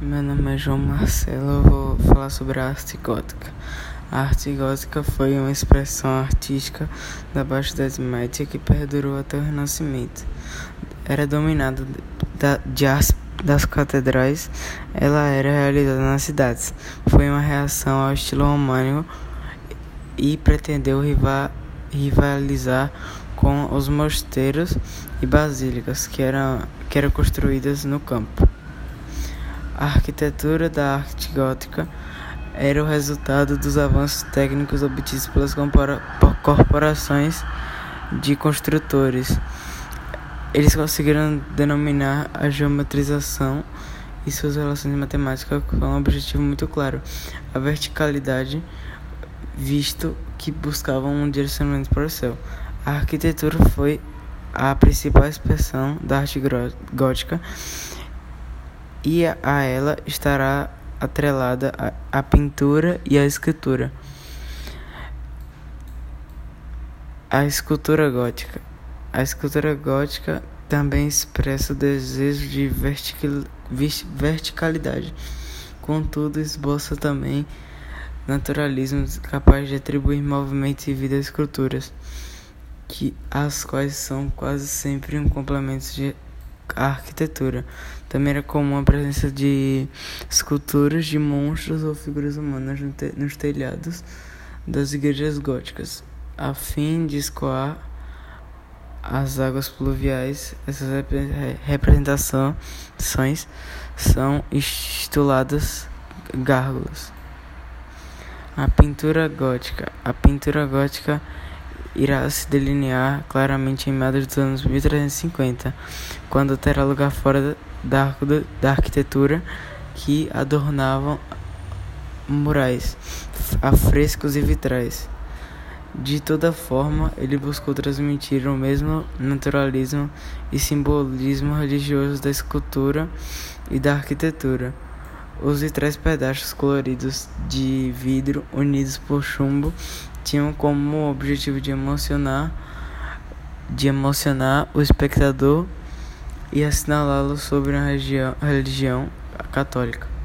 Meu nome é João Marcelo, eu vou falar sobre a arte gótica. A arte gótica foi uma expressão artística da Baixa Idade Média que perdurou até o Renascimento. Era dominada da, de as, das catedrais, ela era realizada nas cidades. Foi uma reação ao estilo românico e pretendeu rival, rivalizar com os mosteiros e basílicas que eram, que eram construídas no campo. A arquitetura da arte gótica era o resultado dos avanços técnicos obtidos pelas corporações de construtores. Eles conseguiram denominar a geometrização e suas relações matemáticas com um objetivo muito claro: a verticalidade, visto que buscavam um direcionamento para o céu. A arquitetura foi a principal expressão da arte gótica e a ela estará atrelada a, a pintura e a escultura. A escultura gótica. A escultura gótica também expressa o desejo de verticalidade, contudo, esboça também naturalismo capaz de atribuir movimento e vida às esculturas, que, as quais são quase sempre um complemento de a arquitetura. Também era comum a presença de esculturas de monstros ou figuras humanas nos telhados das igrejas góticas, a fim de escoar as águas pluviais. Essas representações são estuladas gárgulas. A pintura gótica. A pintura gótica irá se delinear claramente em meados dos anos 1350, quando terá lugar fora da, da arquitetura que adornavam murais, afrescos e vitrais. De toda forma, ele buscou transmitir o mesmo naturalismo e simbolismo religioso da escultura e da arquitetura. Os vitrais pedaços coloridos de vidro unidos por chumbo tinham como objetivo de emocionar, de emocionar o espectador e assinalá-lo sobre a religião católica.